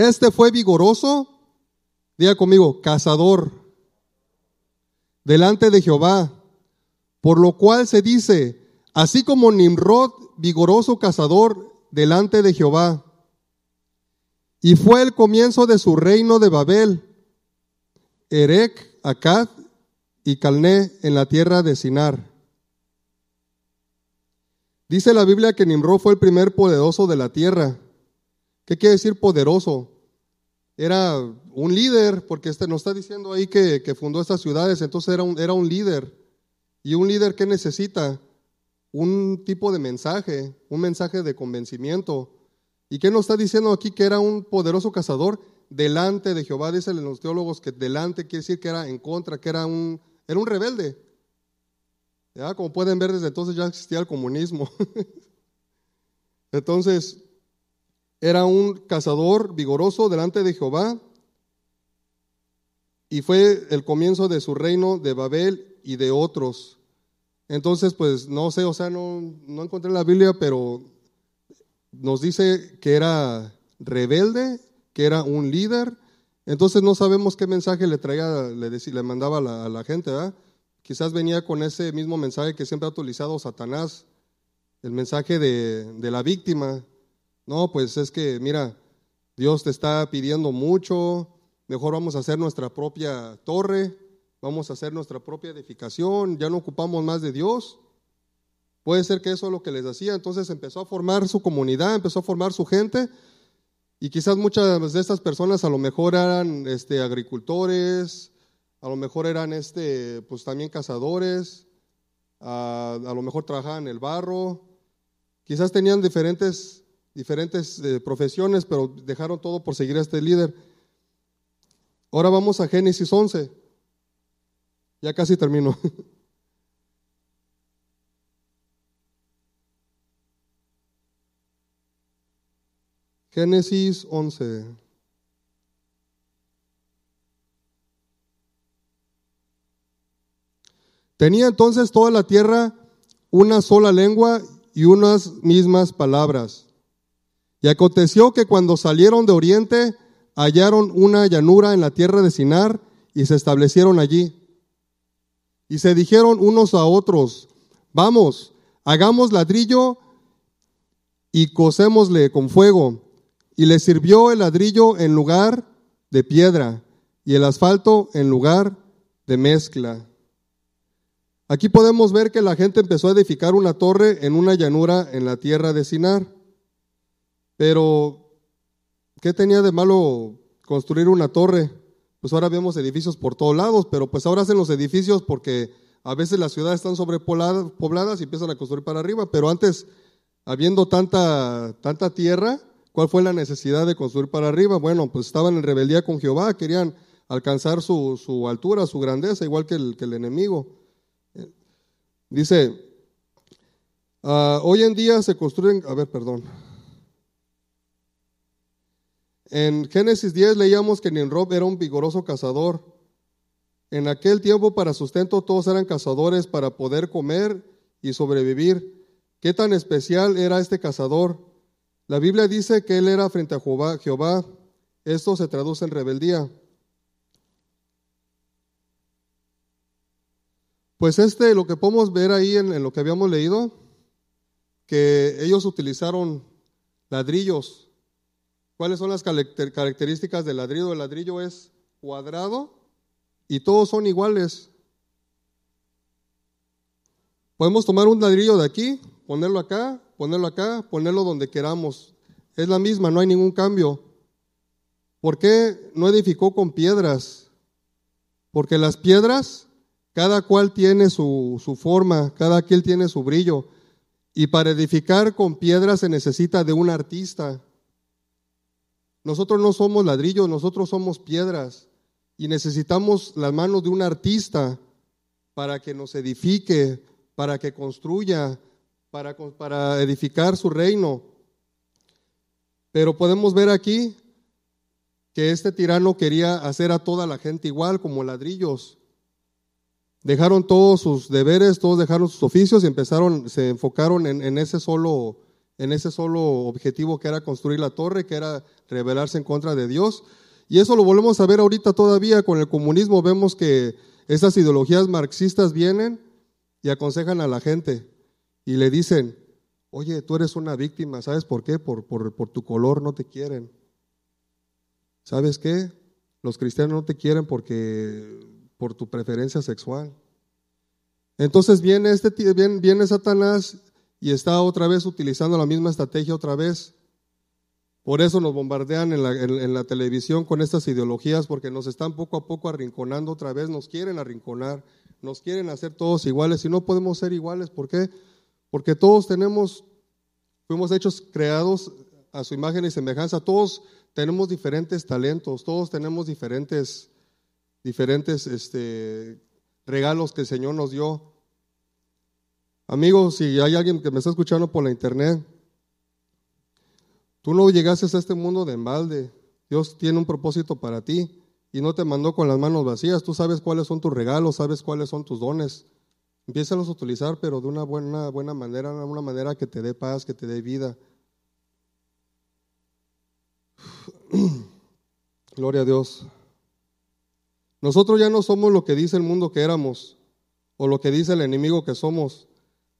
Este fue vigoroso, diga conmigo, cazador delante de Jehová. Por lo cual se dice, así como Nimrod, vigoroso cazador, delante de Jehová. Y fue el comienzo de su reino de Babel, Erec, Acad y Calné en la tierra de Sinar. Dice la Biblia que Nimrod fue el primer poderoso de la tierra. ¿Qué quiere decir poderoso? era un líder, porque este nos está diciendo ahí que, fundó estas ciudades, entonces era un, era un líder. ¿Y un líder que necesita? Un tipo de mensaje, un mensaje de convencimiento. ¿Y qué nos está diciendo aquí? Que era un poderoso cazador delante de Jehová. Dicen los teólogos que delante quiere decir que era en contra, que era un, era un rebelde. Ya, como pueden ver, desde entonces ya existía el comunismo. entonces, era un cazador vigoroso delante de Jehová y fue el comienzo de su reino de Babel y de otros. Entonces, pues no sé, o sea, no, no encontré en la Biblia, pero nos dice que era rebelde, que era un líder. Entonces no sabemos qué mensaje le traía, le, decía, le mandaba a la, a la gente, ¿verdad? Quizás venía con ese mismo mensaje que siempre ha utilizado Satanás, el mensaje de, de la víctima. No, pues es que, mira, Dios te está pidiendo mucho, mejor vamos a hacer nuestra propia torre, vamos a hacer nuestra propia edificación, ya no ocupamos más de Dios. Puede ser que eso es lo que les hacía. Entonces empezó a formar su comunidad, empezó a formar su gente. Y quizás muchas de estas personas a lo mejor eran este, agricultores, a lo mejor eran este, pues también cazadores, a, a lo mejor trabajaban el barro. Quizás tenían diferentes, diferentes eh, profesiones, pero dejaron todo por seguir a este líder. Ahora vamos a Génesis 11. Ya casi termino. Génesis 11. Tenía entonces toda la tierra una sola lengua y unas mismas palabras. Y aconteció que cuando salieron de oriente, hallaron una llanura en la tierra de Sinar y se establecieron allí. Y se dijeron unos a otros, vamos, hagamos ladrillo y cosémosle con fuego. Y le sirvió el ladrillo en lugar de piedra y el asfalto en lugar de mezcla. Aquí podemos ver que la gente empezó a edificar una torre en una llanura en la tierra de Sinar. Pero, ¿qué tenía de malo construir una torre? Pues ahora vemos edificios por todos lados, pero pues ahora hacen los edificios porque a veces las ciudades están sobrepobladas y empiezan a construir para arriba, pero antes, habiendo tanta, tanta tierra, ¿Cuál fue la necesidad de construir para arriba? Bueno, pues estaban en rebeldía con Jehová, querían alcanzar su, altura, su grandeza, igual que el, que el enemigo. Dice, ah, hoy en día se construyen, a ver, perdón. En Génesis 10 leíamos que Nimrod era un vigoroso cazador. En aquel tiempo para sustento todos eran cazadores para poder comer y sobrevivir. ¿Qué tan especial era este cazador? La Biblia dice que él era frente a Jehová. Esto se traduce en rebeldía. Pues este, lo que podemos ver ahí en, lo que habíamos leído, que ellos utilizaron ladrillos. ¿Cuáles son las características del ladrillo? El ladrillo es cuadrado y todos son iguales. Podemos tomar un ladrillo de aquí, ponerlo acá, ponerlo acá, ponerlo donde queramos. Es la misma, no hay ningún cambio. ¿Por qué no edificó con piedras? Porque las piedras, cada cual tiene su, su forma, cada quien tiene su brillo. Y para edificar con piedras se necesita de un artista. Nosotros no somos ladrillos, nosotros somos piedras. Y necesitamos las manos de un artista para que nos edifique, para que construya, para, para edificar su reino. Pero podemos ver aquí que este tirano quería hacer a toda la gente igual, como ladrillos. Dejaron todos sus deberes, todos dejaron sus oficios y empezaron, se enfocaron en, en, ese solo, en ese solo objetivo que era construir la torre, que era rebelarse en contra de Dios. Y eso lo volvemos a ver ahorita todavía con el comunismo. Vemos que esas ideologías marxistas vienen y aconsejan a la gente y le dicen, oye, tú eres una víctima, ¿sabes por qué? Por, por, tu color no te quieren. ¿Sabes qué? Los cristianos no te quieren porque por tu preferencia sexual. Entonces viene, este, viene, viene Satanás y está otra vez utilizando la misma estrategia otra vez. Por eso nos bombardean en la, televisión con estas ideologías, porque nos están poco a poco arrinconando otra vez, nos quieren arrinconar, nos quieren hacer todos iguales y no podemos ser iguales. ¿Por qué? Porque todos tenemos, fuimos hechos creados a su imagen y semejanza, todos tenemos diferentes talentos, todos tenemos diferentes, diferentes este, regalos que el Señor nos dio. Amigos, si hay alguien que me está escuchando por la internet, tú no llegaste a este mundo de embalde. Dios tiene un propósito para ti y no te mandó con las manos vacías. Tú sabes cuáles son tus regalos, sabes cuáles son tus dones. Empiézalos a utilizar, pero de una buena, buena manera, una manera que te dé paz, que te dé vida. Gloria a Dios. Nosotros ya no somos lo que dice el mundo que éramos o lo que dice el enemigo que somos.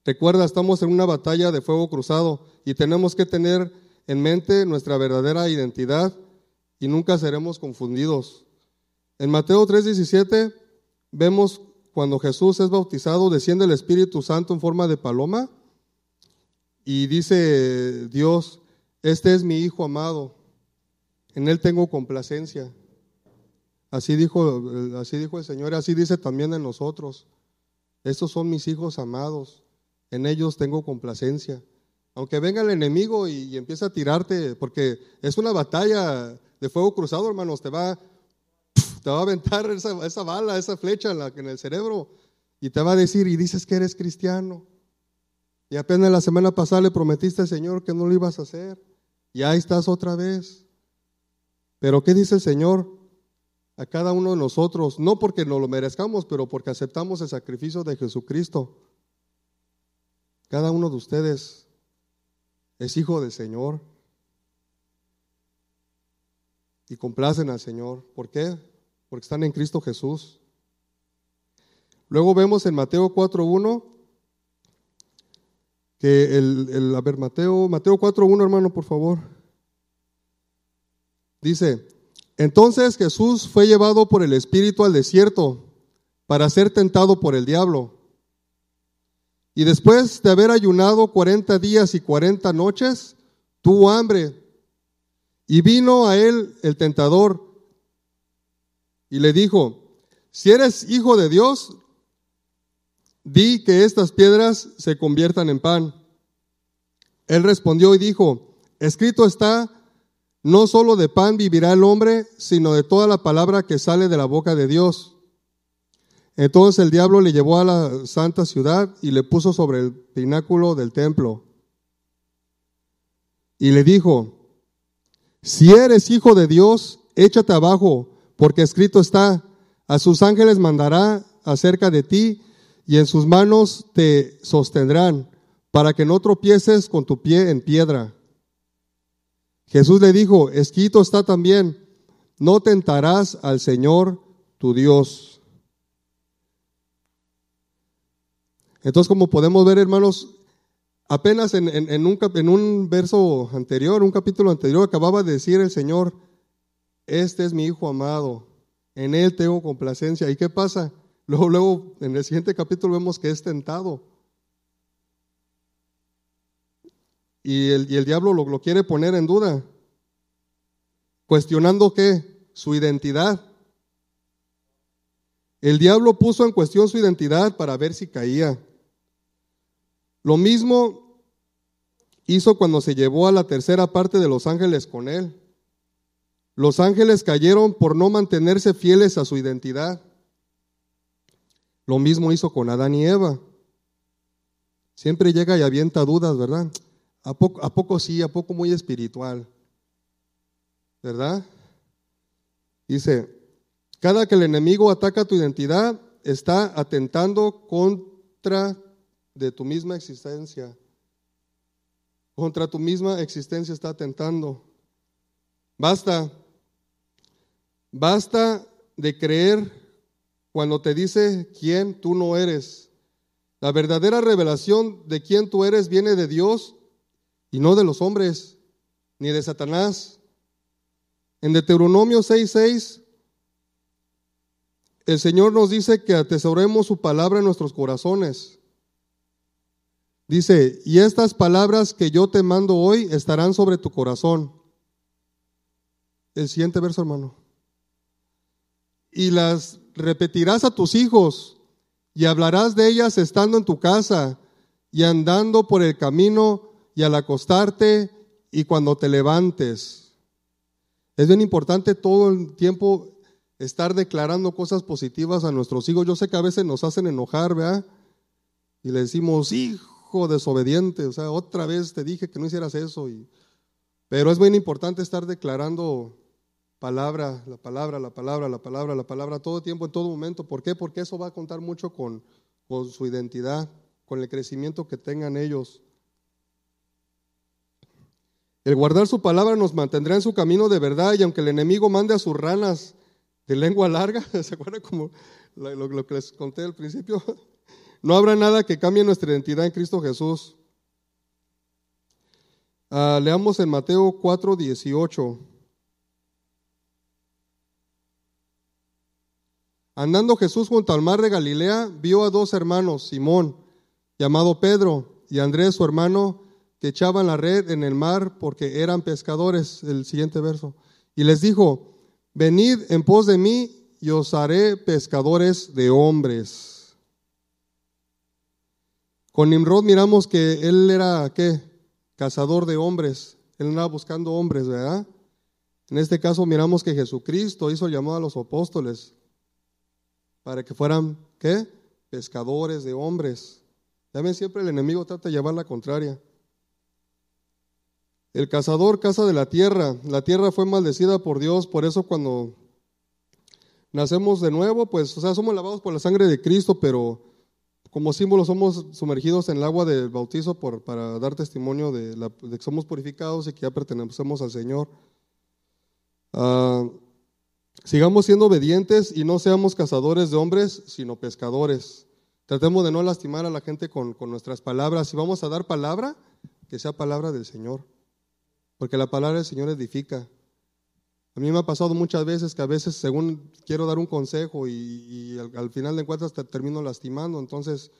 Recuerda, estamos en una batalla de fuego cruzado y tenemos que tener en mente nuestra verdadera identidad y nunca seremos confundidos. En Mateo 3:17 vemos cuando Jesús es bautizado, desciende el Espíritu Santo en forma de paloma y dice Dios, este es mi Hijo amado, en él tengo complacencia. Así dijo, así dijo el Señor, así dice también en nosotros. Estos son mis hijos amados, en ellos tengo complacencia. Aunque venga el enemigo y, empiece a tirarte, porque es una batalla de fuego cruzado, hermanos, te va, te va a aventar esa, bala, esa flecha en, la, en el cerebro y te va a decir, y dices que eres cristiano. Y apenas la semana pasada le prometiste al Señor que no lo ibas a hacer. Y ahí estás otra vez. Pero ¿qué dice el Señor? A cada uno de nosotros, no porque no lo merezcamos, pero porque aceptamos el sacrificio de Jesucristo. Cada uno de ustedes es hijo del Señor y complacen al Señor. ¿Por qué? Porque están en Cristo Jesús. Luego vemos en Mateo 4.1 que el, el, a ver, Mateo, Mateo 4.1, hermano, por favor. Dice, entonces Jesús fue llevado por el Espíritu al desierto para ser tentado por el diablo. Y después de haber ayunado cuarenta días y cuarenta noches, tuvo hambre. Y vino a él el tentador y le dijo, si eres hijo de Dios, di que estas piedras se conviertan en pan. Él respondió y dijo, escrito está, no solo de pan vivirá el hombre, sino de toda la palabra que sale de la boca de Dios. Entonces el diablo le llevó a la santa ciudad y le puso sobre el pináculo del templo. Y le dijo, si eres hijo de Dios, échate abajo, porque escrito está, a sus ángeles mandará acerca de ti y en sus manos te sostendrán, para que no tropieces con tu pie en piedra. Jesús le dijo, escrito está también, no tentarás al Señor tu Dios. Entonces, como podemos ver, hermanos, apenas en, un, un verso anterior, un capítulo anterior, acababa de decir el Señor, este es mi Hijo amado, en Él tengo complacencia. ¿Y qué pasa? Luego, luego, en el siguiente capítulo vemos que es tentado. Y el, diablo lo, lo quiere poner en duda, cuestionando qué? Su identidad. El diablo puso en cuestión su identidad para ver si caía. Lo mismo hizo cuando se llevó a la tercera parte de los ángeles con él. Los ángeles cayeron por no mantenerse fieles a su identidad. Lo mismo hizo con Adán y Eva. Siempre llega y avienta dudas, ¿verdad? ¿A poco, ¿A poco sí? ¿A poco muy espiritual? ¿Verdad? Dice, cada que el enemigo ataca tu identidad, está atentando contra de tu misma existencia. Contra tu misma existencia está atentando. Basta, basta de creer cuando te dice quién tú no eres. La verdadera revelación de quién tú eres viene de Dios y no de los hombres, ni de Satanás. En Deuteronomio 6:6, el Señor nos dice que atesoremos su palabra en nuestros corazones. Dice, y estas palabras que yo te mando hoy estarán sobre tu corazón. El siguiente verso, hermano. Y las repetirás a tus hijos y hablarás de ellas estando en tu casa y andando por el camino y al acostarte y cuando te levantes. Es bien importante todo el tiempo estar declarando cosas positivas a nuestros hijos. Yo sé que a veces nos hacen enojar, ¿verdad? y le decimos, hijo desobediente, o sea, otra vez te dije que no hicieras eso. Y, pero es muy importante estar declarando palabra, la palabra, la palabra, la palabra, la palabra, todo tiempo, en todo momento. ¿Por qué? Porque eso va a contar mucho con, con su identidad, con el crecimiento que tengan ellos. El guardar su palabra nos mantendrá en su camino de verdad y aunque el enemigo mande a sus ranas de lengua larga, ¿se acuerdan como lo, que les conté al principio? No habrá nada que cambie nuestra identidad en Cristo Jesús. Ah, leamos en Mateo 4, 18. Andando Jesús junto al mar de Galilea, vio a dos hermanos, Simón, llamado Pedro, y Andrés, su hermano, que echaban la red en el mar porque eran pescadores. El siguiente verso. Y les dijo, venid en pos de mí y os haré pescadores de hombres. Con Nimrod miramos que él era, ¿qué? Cazador de hombres. Él andaba buscando hombres, ¿verdad? En este caso miramos que Jesucristo hizo el llamado a los apóstoles para que fueran, ¿qué? Pescadores de hombres. Ven, siempre el enemigo trata de llevar la contraria. El cazador caza de la tierra. La tierra fue maldecida por Dios, por eso cuando nacemos de nuevo, pues, o sea, somos lavados por la sangre de Cristo, pero como símbolo somos sumergidos en el agua del bautizo por, para dar testimonio de, que somos purificados y que ya pertenecemos al Señor. Ah, sigamos siendo obedientes y no seamos cazadores de hombres, sino pescadores. Tratemos de no lastimar a la gente con, con nuestras palabras. Si vamos a dar palabra, que sea palabra del Señor porque la palabra del Señor edifica. A mí me ha pasado muchas veces que a veces según quiero dar un consejo y, al, final de cuentas termino lastimando, entonces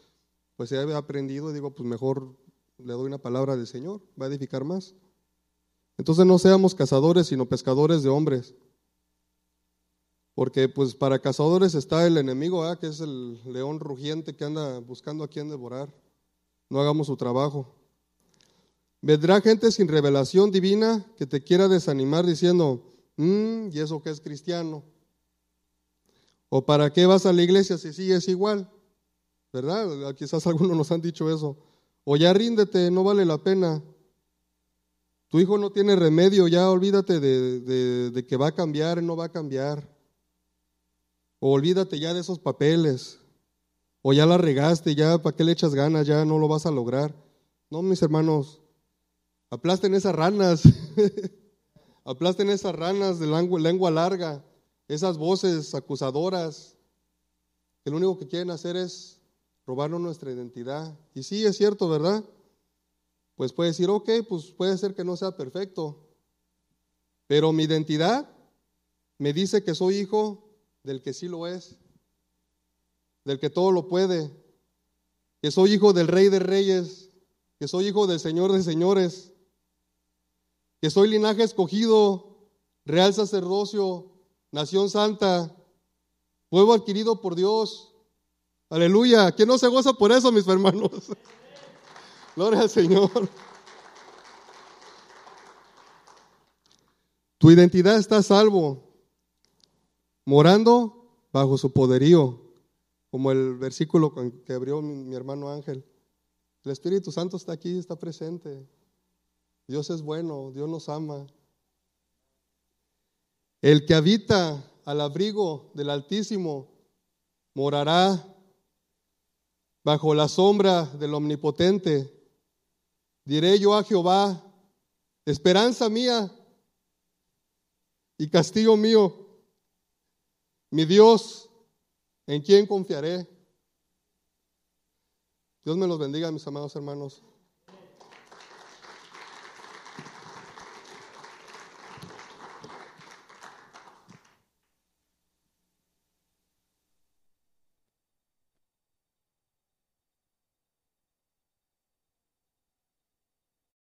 pues he aprendido y digo, pues mejor le doy una palabra del Señor, va a edificar más. Entonces no seamos cazadores, sino pescadores de hombres. Porque pues para cazadores está el enemigo, que es el león rugiente que anda buscando a quien devorar. No hagamos su trabajo. Vendrá gente sin revelación divina que te quiera desanimar diciendo, mm, ¿y eso qué es cristiano? ¿O para qué vas a la iglesia si sigues igual? ¿Verdad? Quizás algunos nos han dicho eso. O ya ríndete, no vale la pena. Tu hijo no tiene remedio, ya olvídate de, de que va a cambiar, no va a cambiar. O olvídate ya de esos papeles. O ya la regaste, ya para qué le echas ganas, ya no lo vas a lograr. No, mis hermanos, Aplasten esas ranas. Aplasten esas ranas de lengua, larga, esas voces acusadoras, que lo único que quieren hacer es robarnos nuestra identidad. Y sí, es cierto, ¿verdad? Pues puede decir, ok, pues puede ser que no sea perfecto, pero mi identidad me dice que soy hijo del que sí lo es, del que todo lo puede, que soy hijo del rey de reyes, que soy hijo del señor de señores, que soy linaje escogido, real sacerdocio, nación santa, pueblo adquirido por Dios. Aleluya. ¿Quién no se goza por eso, mis hermanos? Gloria al Señor. Tu identidad está salvo, morando bajo su poderío, como el versículo que abrió mi hermano Ángel. El Espíritu Santo está aquí, está presente. Dios es bueno, Dios nos ama. El que habita al abrigo del Altísimo morará bajo la sombra del Omnipotente. Diré yo a Jehová, esperanza mía y castigo mío, mi Dios, en quien confiaré. Dios me los bendiga, mis amados hermanos.